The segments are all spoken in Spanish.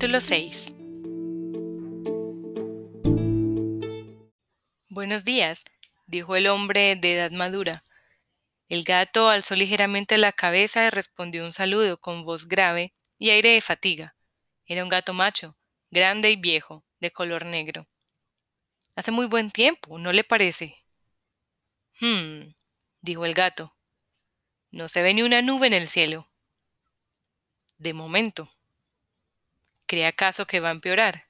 Capítulo 6 Buenos días, dijo el hombre de edad madura. El gato alzó ligeramente la cabeza y respondió un saludo con voz grave y aire de fatiga. Era un gato macho, grande y viejo, de color negro. Hace muy buen tiempo, ¿no le parece? Hmm, dijo el gato. No se ve ni una nube en el cielo. De momento. ¿Cree acaso que va a empeorar?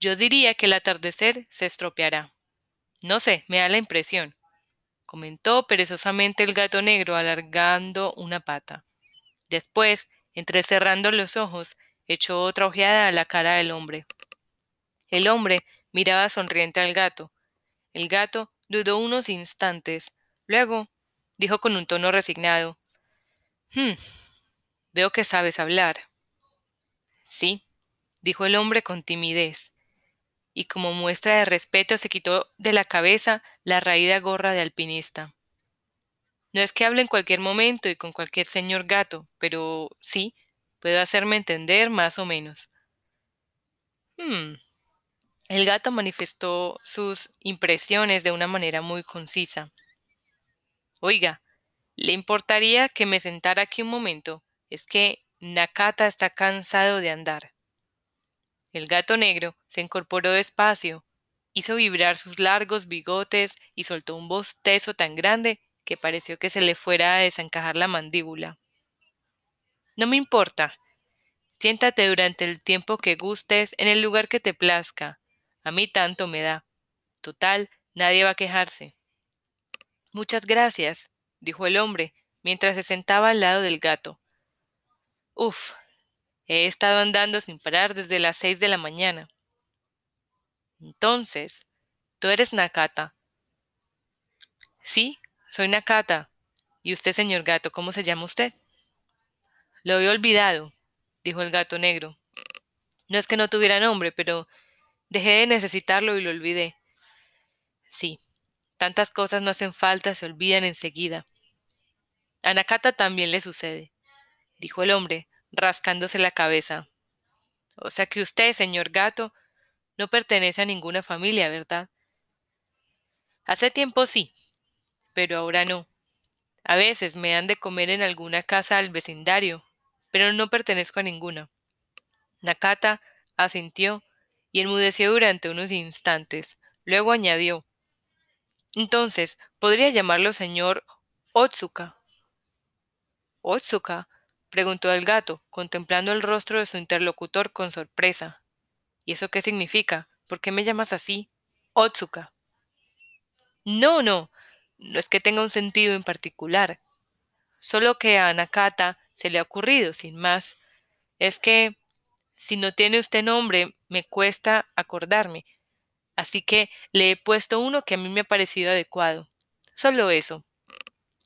Yo diría que el atardecer se estropeará. No sé, me da la impresión, comentó perezosamente el gato negro alargando una pata. Después, entrecerrando los ojos, echó otra ojeada a la cara del hombre. El hombre miraba sonriente al gato. El gato dudó unos instantes. Luego dijo con un tono resignado Hmm. Veo que sabes hablar. Sí, dijo el hombre con timidez, y como muestra de respeto se quitó de la cabeza la raída gorra de alpinista. No es que hable en cualquier momento y con cualquier señor gato, pero sí, puedo hacerme entender más o menos. Hmm. El gato manifestó sus impresiones de una manera muy concisa. Oiga, ¿le importaría que me sentara aquí un momento? Es que Nakata está cansado de andar. El gato negro se incorporó despacio, hizo vibrar sus largos bigotes y soltó un bostezo tan grande que pareció que se le fuera a desencajar la mandíbula. No me importa. Siéntate durante el tiempo que gustes en el lugar que te plazca. A mí tanto me da. Total, nadie va a quejarse. Muchas gracias, dijo el hombre, mientras se sentaba al lado del gato. Uf, he estado andando sin parar desde las seis de la mañana. Entonces, tú eres Nakata. Sí, soy Nakata. ¿Y usted, señor gato, cómo se llama usted? Lo he olvidado, dijo el gato negro. No es que no tuviera nombre, pero dejé de necesitarlo y lo olvidé. Sí, tantas cosas no hacen falta, se olvidan enseguida. A Nakata también le sucede dijo el hombre, rascándose la cabeza. O sea que usted, señor gato, no pertenece a ninguna familia, ¿verdad? Hace tiempo sí, pero ahora no. A veces me han de comer en alguna casa al vecindario, pero no pertenezco a ninguna. Nakata asintió y enmudeció durante unos instantes. Luego añadió Entonces, ¿podría llamarlo señor Otsuka? Otsuka, preguntó el gato, contemplando el rostro de su interlocutor con sorpresa. ¿Y eso qué significa? ¿Por qué me llamas así? Otsuka. No, no, no es que tenga un sentido en particular. Solo que a Nakata se le ha ocurrido, sin más. Es que, si no tiene usted nombre, me cuesta acordarme. Así que le he puesto uno que a mí me ha parecido adecuado. Solo eso.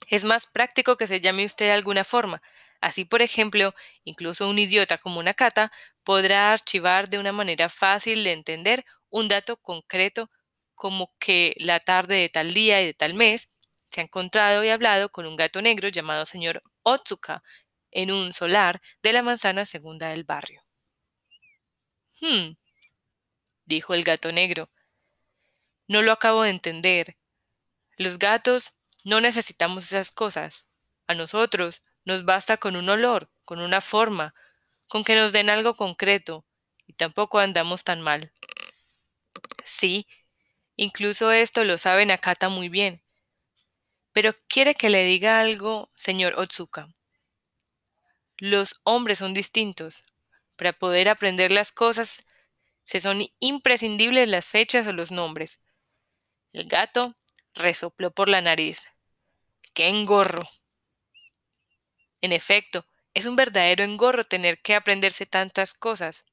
Es más práctico que se llame usted de alguna forma, Así, por ejemplo, incluso un idiota como Nakata podrá archivar de una manera fácil de entender un dato concreto como que la tarde de tal día y de tal mes se ha encontrado y hablado con un gato negro llamado señor Otsuka en un solar de la manzana segunda del barrio. Hmm, dijo el gato negro. No lo acabo de entender. Los gatos no necesitamos esas cosas. A nosotros nos basta con un olor, con una forma, con que nos den algo concreto, y tampoco andamos tan mal. Sí, incluso esto lo sabe Nakata muy bien. Pero quiere que le diga algo, señor Otsuka. Los hombres son distintos. Para poder aprender las cosas, se son imprescindibles las fechas o los nombres. El gato resopló por la nariz. ¡Qué engorro! En efecto, es un verdadero engorro tener que aprenderse tantas cosas.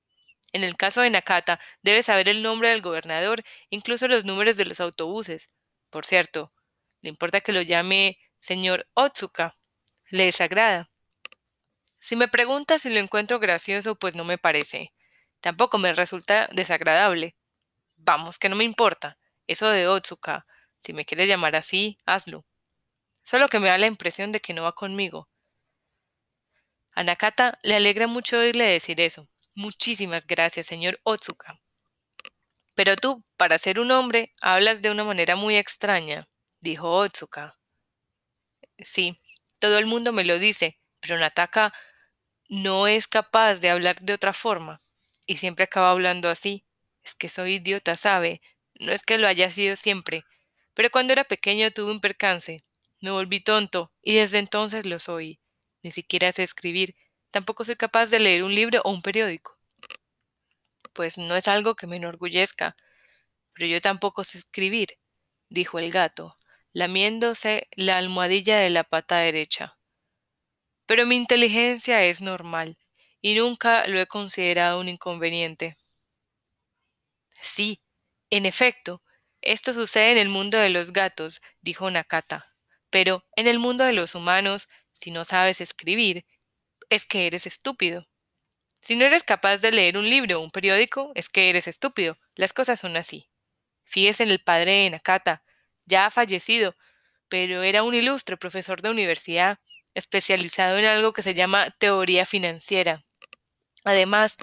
En el caso de Nakata, debe saber el nombre del gobernador, incluso los números de los autobuses. Por cierto, ¿le importa que lo llame señor Otsuka? ¿Le desagrada? Si me pregunta si lo encuentro gracioso, pues no me parece. Tampoco me resulta desagradable. Vamos, que no me importa. Eso de Otsuka. Si me quieres llamar así, hazlo. Solo que me da la impresión de que no va conmigo. A Nakata le alegra mucho oírle decir eso. Muchísimas gracias, señor Otsuka. Pero tú, para ser un hombre, hablas de una manera muy extraña, dijo Otsuka. Sí, todo el mundo me lo dice, pero Nataka no es capaz de hablar de otra forma, y siempre acaba hablando así. Es que soy idiota, ¿sabe? No es que lo haya sido siempre, pero cuando era pequeño tuve un percance. Me volví tonto, y desde entonces lo soy. Ni siquiera sé escribir, tampoco soy capaz de leer un libro o un periódico. Pues no es algo que me enorgullezca, pero yo tampoco sé escribir, dijo el gato, lamiéndose la almohadilla de la pata derecha. Pero mi inteligencia es normal, y nunca lo he considerado un inconveniente. Sí, en efecto, esto sucede en el mundo de los gatos, dijo Nakata. Pero en el mundo de los humanos, si no sabes escribir, es que eres estúpido. Si no eres capaz de leer un libro o un periódico, es que eres estúpido. Las cosas son así. Fíjese en el padre de Nakata, ya ha fallecido, pero era un ilustre profesor de universidad, especializado en algo que se llama teoría financiera. Además,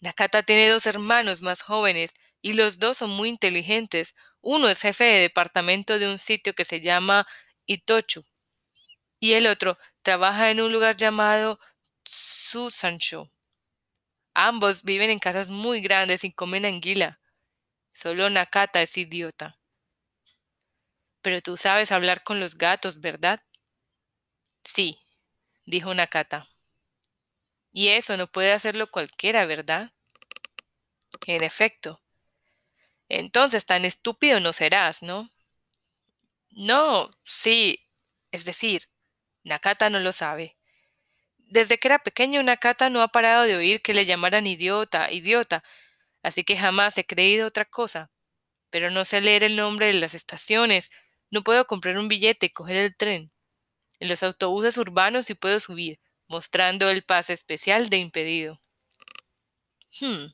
Nakata tiene dos hermanos más jóvenes y los dos son muy inteligentes. Uno es jefe de departamento de un sitio que se llama Itochu y el otro trabaja en un lugar llamado Tsusansho. Ambos viven en casas muy grandes y comen anguila. Solo Nakata es idiota. Pero tú sabes hablar con los gatos, ¿verdad? Sí, dijo Nakata. Y eso no puede hacerlo cualquiera, ¿verdad? En efecto. Entonces tan estúpido no serás, ¿no? No, sí. Es decir, Nakata no lo sabe. Desde que era pequeño, Nakata no ha parado de oír que le llamaran idiota, idiota, así que jamás he creído otra cosa. Pero no sé leer el nombre de las estaciones, no puedo comprar un billete y coger el tren. En los autobuses urbanos sí puedo subir, mostrando el pase especial de impedido. Hmm,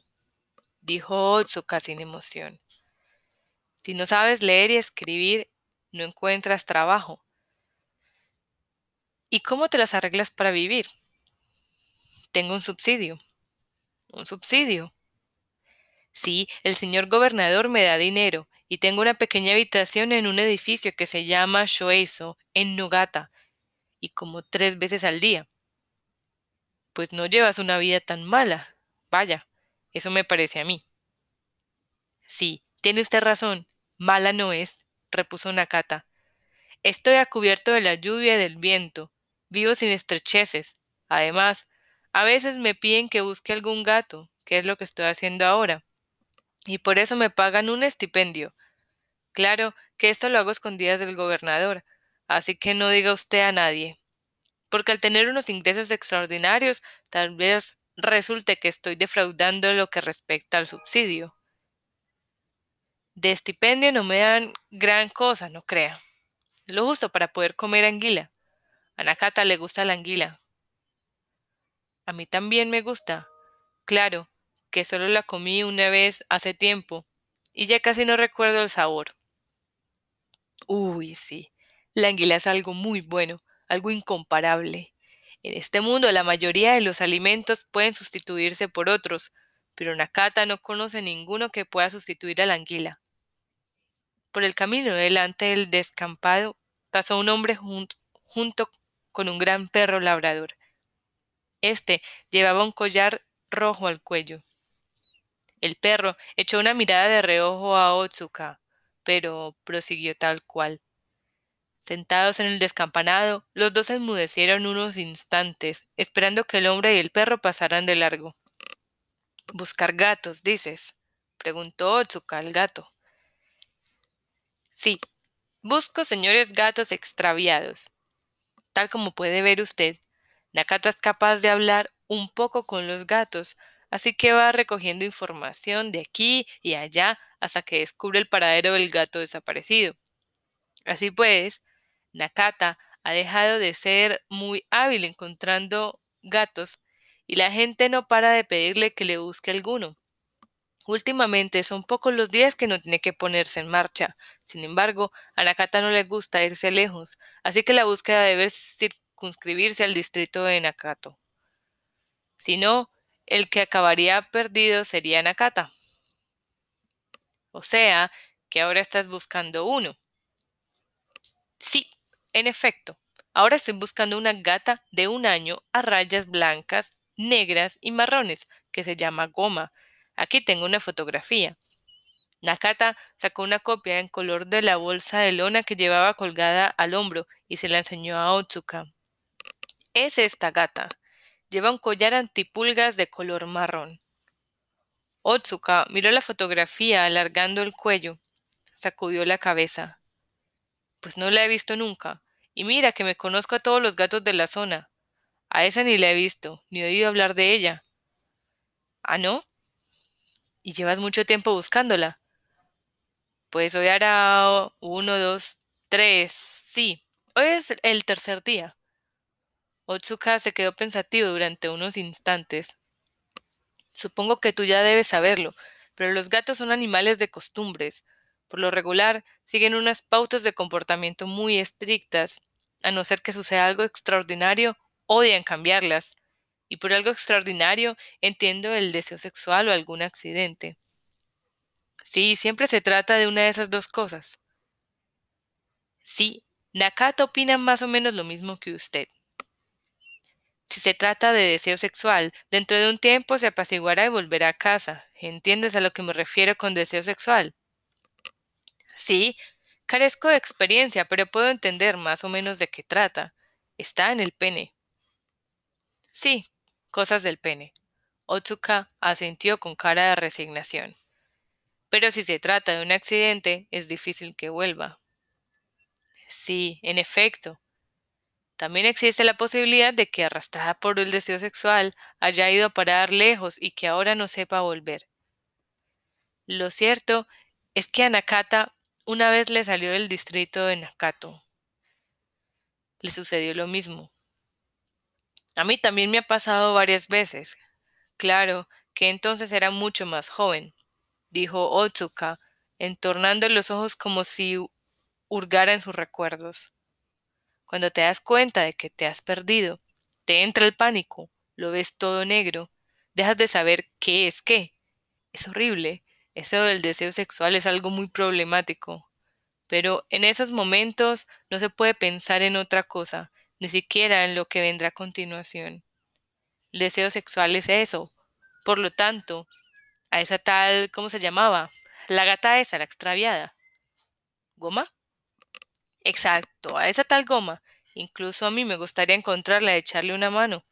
dijo Otsuka sin emoción. Si no sabes leer y escribir, no encuentras trabajo. ¿Y cómo te las arreglas para vivir? Tengo un subsidio. ¿Un subsidio? Sí, el señor gobernador me da dinero y tengo una pequeña habitación en un edificio que se llama Shoeiso, en Nogata, y como tres veces al día. Pues no llevas una vida tan mala. Vaya, eso me parece a mí. Sí, tiene usted razón. Mala no es, repuso Nakata. Estoy a cubierto de la lluvia y del viento. Vivo sin estrecheces. Además, a veces me piden que busque algún gato, que es lo que estoy haciendo ahora. Y por eso me pagan un estipendio. Claro que esto lo hago escondidas del gobernador, así que no diga usted a nadie. Porque al tener unos ingresos extraordinarios, tal vez resulte que estoy defraudando lo que respecta al subsidio. De estipendio no me dan gran cosa, no crea. Lo justo para poder comer anguila. A Nakata le gusta la anguila, a mí también me gusta. Claro, que solo la comí una vez hace tiempo, y ya casi no recuerdo el sabor. Uy, sí, la anguila es algo muy bueno, algo incomparable. En este mundo la mayoría de los alimentos pueden sustituirse por otros, pero Nakata no conoce ninguno que pueda sustituir a la anguila. Por el camino delante del descampado pasó un hombre junto con un gran perro labrador. Este llevaba un collar rojo al cuello. El perro echó una mirada de reojo a Otsuka, pero prosiguió tal cual. Sentados en el descampanado, los dos enmudecieron unos instantes, esperando que el hombre y el perro pasaran de largo. Buscar gatos, dices, preguntó Otsuka al gato. Sí, busco señores gatos extraviados. Tal como puede ver usted, Nakata es capaz de hablar un poco con los gatos, así que va recogiendo información de aquí y allá hasta que descubre el paradero del gato desaparecido. Así pues, Nakata ha dejado de ser muy hábil encontrando gatos y la gente no para de pedirle que le busque alguno. Últimamente son pocos los días que no tiene que ponerse en marcha. Sin embargo, a Nakata no le gusta irse lejos, así que la búsqueda debe circunscribirse al distrito de Nakato. Si no, el que acabaría perdido sería Nakata. O sea, que ahora estás buscando uno. Sí, en efecto, ahora estoy buscando una gata de un año a rayas blancas, negras y marrones, que se llama Goma. Aquí tengo una fotografía. Nakata sacó una copia en color de la bolsa de lona que llevaba colgada al hombro y se la enseñó a Otsuka. Es esta gata. Lleva un collar antipulgas de color marrón. Otsuka miró la fotografía alargando el cuello. Sacudió la cabeza. Pues no la he visto nunca. Y mira que me conozco a todos los gatos de la zona. A esa ni la he visto, ni he oído hablar de ella. ¿Ah, no? ¿Y llevas mucho tiempo buscándola? Pues hoy hará uno, dos, tres. Sí, hoy es el tercer día. Otsuka se quedó pensativo durante unos instantes. Supongo que tú ya debes saberlo, pero los gatos son animales de costumbres. Por lo regular, siguen unas pautas de comportamiento muy estrictas. A no ser que suceda algo extraordinario, odian cambiarlas. Y por algo extraordinario entiendo el deseo sexual o algún accidente. Sí, siempre se trata de una de esas dos cosas. Sí, Nakata opina más o menos lo mismo que usted. Si se trata de deseo sexual, dentro de un tiempo se apaciguará y volverá a casa. ¿Entiendes a lo que me refiero con deseo sexual? Sí, carezco de experiencia, pero puedo entender más o menos de qué trata. Está en el pene. Sí, cosas del pene. Otsuka asintió con cara de resignación. Pero si se trata de un accidente, es difícil que vuelva. Sí, en efecto. También existe la posibilidad de que, arrastrada por el deseo sexual, haya ido a parar lejos y que ahora no sepa volver. Lo cierto es que a Nakata una vez le salió del distrito de Nakato. Le sucedió lo mismo. A mí también me ha pasado varias veces. Claro que entonces era mucho más joven dijo Otsuka, entornando los ojos como si hurgara en sus recuerdos. Cuando te das cuenta de que te has perdido, te entra el pánico, lo ves todo negro, dejas de saber qué es qué. Es horrible. Eso del deseo sexual es algo muy problemático. Pero en esos momentos no se puede pensar en otra cosa, ni siquiera en lo que vendrá a continuación. El deseo sexual es eso. Por lo tanto, a esa tal, ¿cómo se llamaba? La gata esa, la extraviada. ¿Goma? Exacto, a esa tal goma. Incluso a mí me gustaría encontrarla y echarle una mano.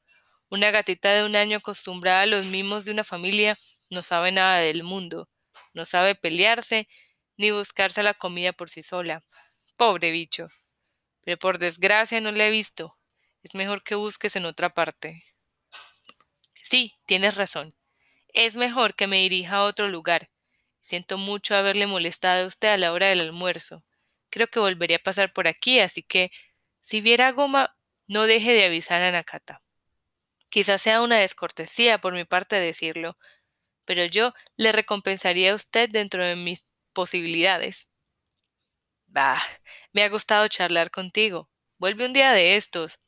Una gatita de un año acostumbrada a los mimos de una familia no sabe nada del mundo, no sabe pelearse ni buscarse la comida por sí sola. Pobre bicho. Pero por desgracia no la he visto. Es mejor que busques en otra parte. Sí, tienes razón. Es mejor que me dirija a otro lugar. Siento mucho haberle molestado a usted a la hora del almuerzo. Creo que volvería a pasar por aquí, así que si viera goma, no deje de avisar a Nakata. Quizás sea una descortesía por mi parte decirlo, pero yo le recompensaría a usted dentro de mis posibilidades. Bah, me ha gustado charlar contigo. Vuelve un día de estos.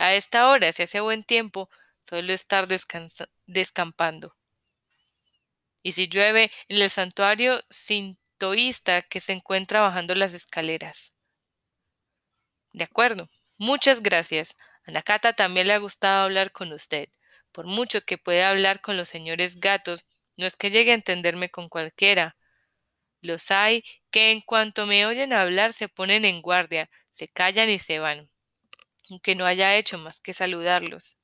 A esta hora, si hace buen tiempo, suelo estar descampando y si llueve en el santuario sintoísta que se encuentra bajando las escaleras. De acuerdo. Muchas gracias. A Nakata también le ha gustado hablar con usted. Por mucho que pueda hablar con los señores gatos, no es que llegue a entenderme con cualquiera. Los hay que en cuanto me oyen hablar se ponen en guardia, se callan y se van, aunque no haya hecho más que saludarlos.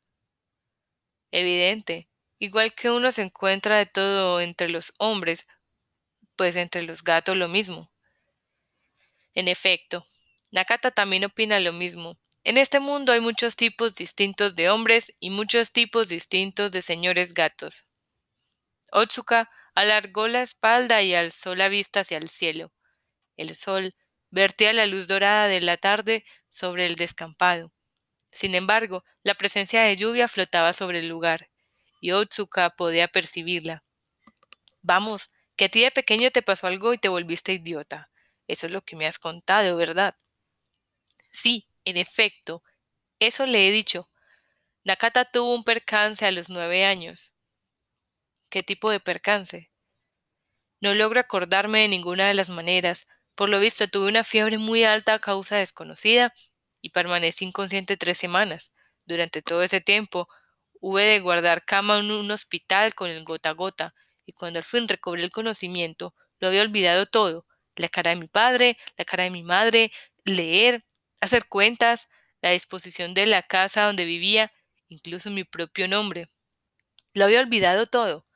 Evidente, Igual que uno se encuentra de todo entre los hombres, pues entre los gatos lo mismo. En efecto, Nakata también opina lo mismo. En este mundo hay muchos tipos distintos de hombres y muchos tipos distintos de señores gatos. Otsuka alargó la espalda y alzó la vista hacia el cielo. El sol vertía la luz dorada de la tarde sobre el descampado. Sin embargo, la presencia de lluvia flotaba sobre el lugar y Otsuka podía percibirla. Vamos, que a ti de pequeño te pasó algo y te volviste idiota. Eso es lo que me has contado, ¿verdad? Sí, en efecto, eso le he dicho. Nakata tuvo un percance a los nueve años. ¿Qué tipo de percance? No logro acordarme de ninguna de las maneras. Por lo visto tuve una fiebre muy alta a causa desconocida y permanecí inconsciente tres semanas. Durante todo ese tiempo hube de guardar cama en un hospital con el gota a gota, y cuando al fin recobré el conocimiento, lo había olvidado todo, la cara de mi padre, la cara de mi madre, leer, hacer cuentas, la disposición de la casa donde vivía, incluso mi propio nombre. Lo había olvidado todo.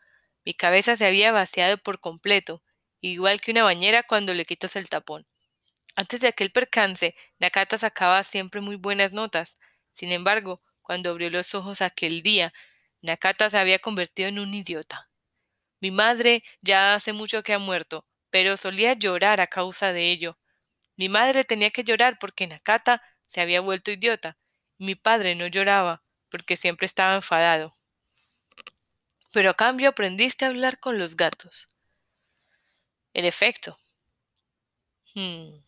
Mi cabeza se había vaciado por completo, igual que una bañera cuando le quitas el tapón. Antes de aquel percance, Nakata sacaba siempre muy buenas notas. Sin embargo, cuando abrió los ojos aquel día, Nakata se había convertido en un idiota. Mi madre ya hace mucho que ha muerto, pero solía llorar a causa de ello. Mi madre tenía que llorar porque Nakata se había vuelto idiota. Mi padre no lloraba porque siempre estaba enfadado. Pero a cambio aprendiste a hablar con los gatos. En efecto. Hmm.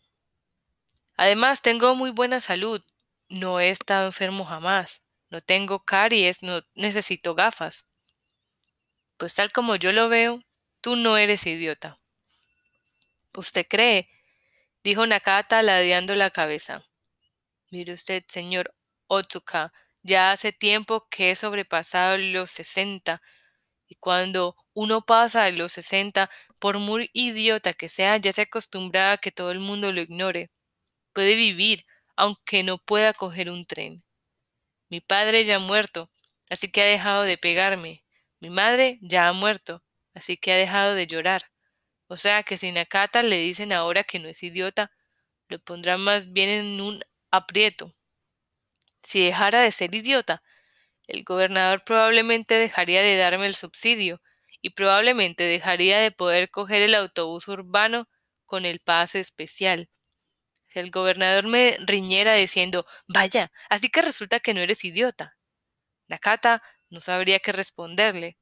Además, tengo muy buena salud. No he estado enfermo jamás. No tengo caries, no necesito gafas. Pues tal como yo lo veo, tú no eres idiota. ¿Usted cree? dijo Nakata ladeando la cabeza. Mire usted, señor Otsuka, ya hace tiempo que he sobrepasado los sesenta, y cuando uno pasa de los sesenta, por muy idiota que sea, ya se acostumbra a que todo el mundo lo ignore. Puede vivir, aunque no pueda coger un tren. Mi padre ya ha muerto, así que ha dejado de pegarme. Mi madre ya ha muerto, así que ha dejado de llorar. O sea que si Nakata le dicen ahora que no es idiota, lo pondrá más bien en un aprieto. Si dejara de ser idiota, el gobernador probablemente dejaría de darme el subsidio y probablemente dejaría de poder coger el autobús urbano con el pase especial. El gobernador me riñera diciendo Vaya, así que resulta que no eres idiota. Nakata no sabría qué responderle.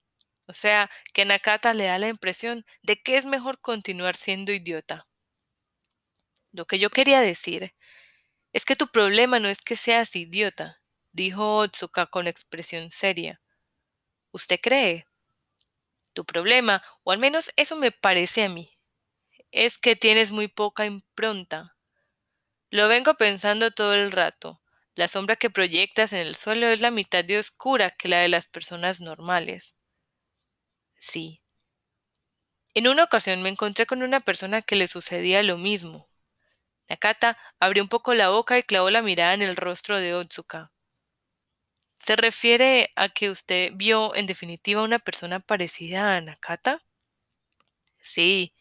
O sea, que Nakata le da la impresión de que es mejor continuar siendo idiota. Lo que yo quería decir es que tu problema no es que seas idiota, dijo Otsuka con expresión seria. ¿Usted cree? Tu problema, o al menos eso me parece a mí, es que tienes muy poca impronta. Lo vengo pensando todo el rato. La sombra que proyectas en el suelo es la mitad de oscura que la de las personas normales. Sí. En una ocasión me encontré con una persona que le sucedía lo mismo. Nakata abrió un poco la boca y clavó la mirada en el rostro de Otsuka. ¿Se refiere a que usted vio en definitiva una persona parecida a Nakata? Sí.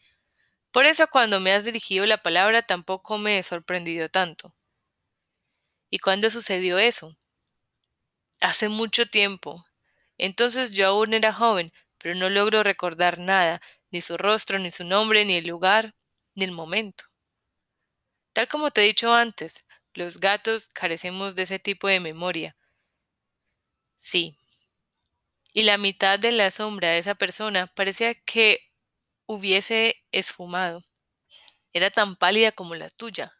Por eso cuando me has dirigido la palabra tampoco me he sorprendido tanto. ¿Y cuándo sucedió eso? Hace mucho tiempo. Entonces yo aún era joven, pero no logro recordar nada, ni su rostro, ni su nombre, ni el lugar, ni el momento. Tal como te he dicho antes, los gatos carecemos de ese tipo de memoria. Sí. Y la mitad de la sombra de esa persona parecía que hubiese esfumado. Era tan pálida como la tuya.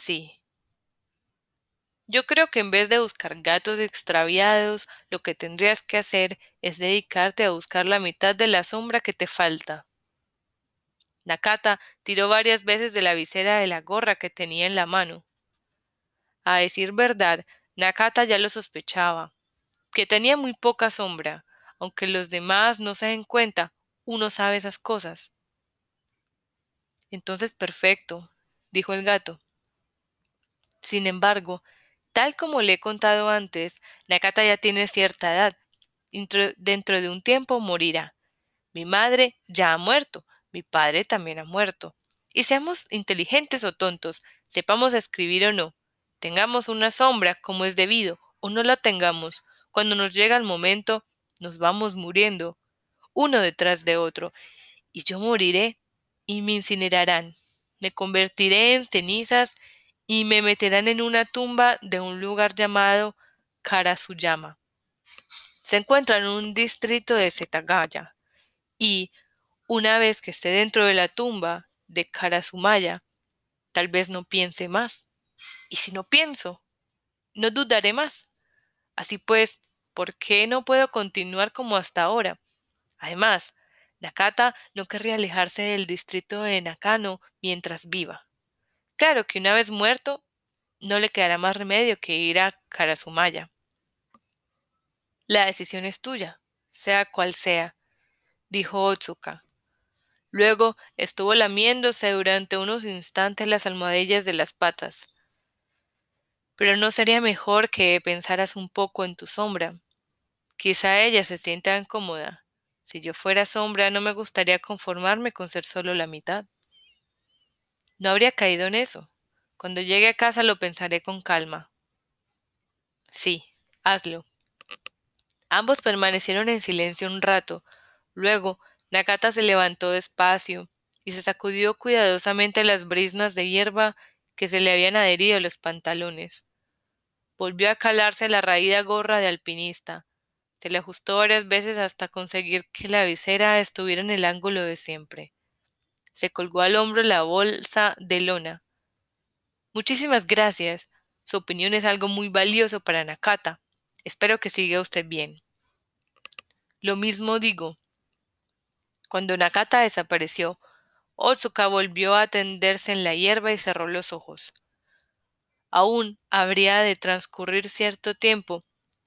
Sí. Yo creo que en vez de buscar gatos extraviados, lo que tendrías que hacer es dedicarte a buscar la mitad de la sombra que te falta. Nakata tiró varias veces de la visera de la gorra que tenía en la mano. A decir verdad, Nakata ya lo sospechaba, que tenía muy poca sombra, aunque los demás no se den cuenta, uno sabe esas cosas. Entonces perfecto, dijo el gato. Sin embargo, tal como le he contado antes, Nakata ya tiene cierta edad. Dentro de un tiempo morirá. Mi madre ya ha muerto, mi padre también ha muerto. Y seamos inteligentes o tontos, sepamos escribir o no, tengamos una sombra como es debido o no la tengamos, cuando nos llega el momento, nos vamos muriendo, uno detrás de otro, y yo moriré y me incinerarán, me convertiré en cenizas y me meterán en una tumba de un lugar llamado Karasuyama. Se encuentra en un distrito de Setagaya y una vez que esté dentro de la tumba de Karasumaya, tal vez no piense más. Y si no pienso, no dudaré más. Así pues, ¿por qué no puedo continuar como hasta ahora? Además, Nakata no querría alejarse del distrito de Nakano mientras viva. Claro que una vez muerto, no le quedará más remedio que ir a Karasumaya. La decisión es tuya, sea cual sea, dijo Otsuka. Luego estuvo lamiéndose durante unos instantes las almohadillas de las patas. Pero no sería mejor que pensaras un poco en tu sombra. Quizá ella se sienta incómoda. Si yo fuera sombra, no me gustaría conformarme con ser solo la mitad. No habría caído en eso. Cuando llegue a casa lo pensaré con calma. Sí, hazlo. Ambos permanecieron en silencio un rato. Luego, Nakata se levantó despacio y se sacudió cuidadosamente las brisnas de hierba que se le habían adherido a los pantalones. Volvió a calarse la raída gorra de alpinista. Se le ajustó varias veces hasta conseguir que la visera estuviera en el ángulo de siempre. Se colgó al hombro la bolsa de lona. Muchísimas gracias. Su opinión es algo muy valioso para Nakata. Espero que siga usted bien. Lo mismo digo. Cuando Nakata desapareció, Otsuka volvió a tenderse en la hierba y cerró los ojos. Aún habría de transcurrir cierto tiempo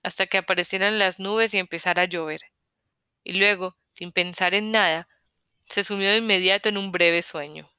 hasta que aparecieran las nubes y empezara a llover. Y luego, sin pensar en nada, se sumió de inmediato en un breve sueño.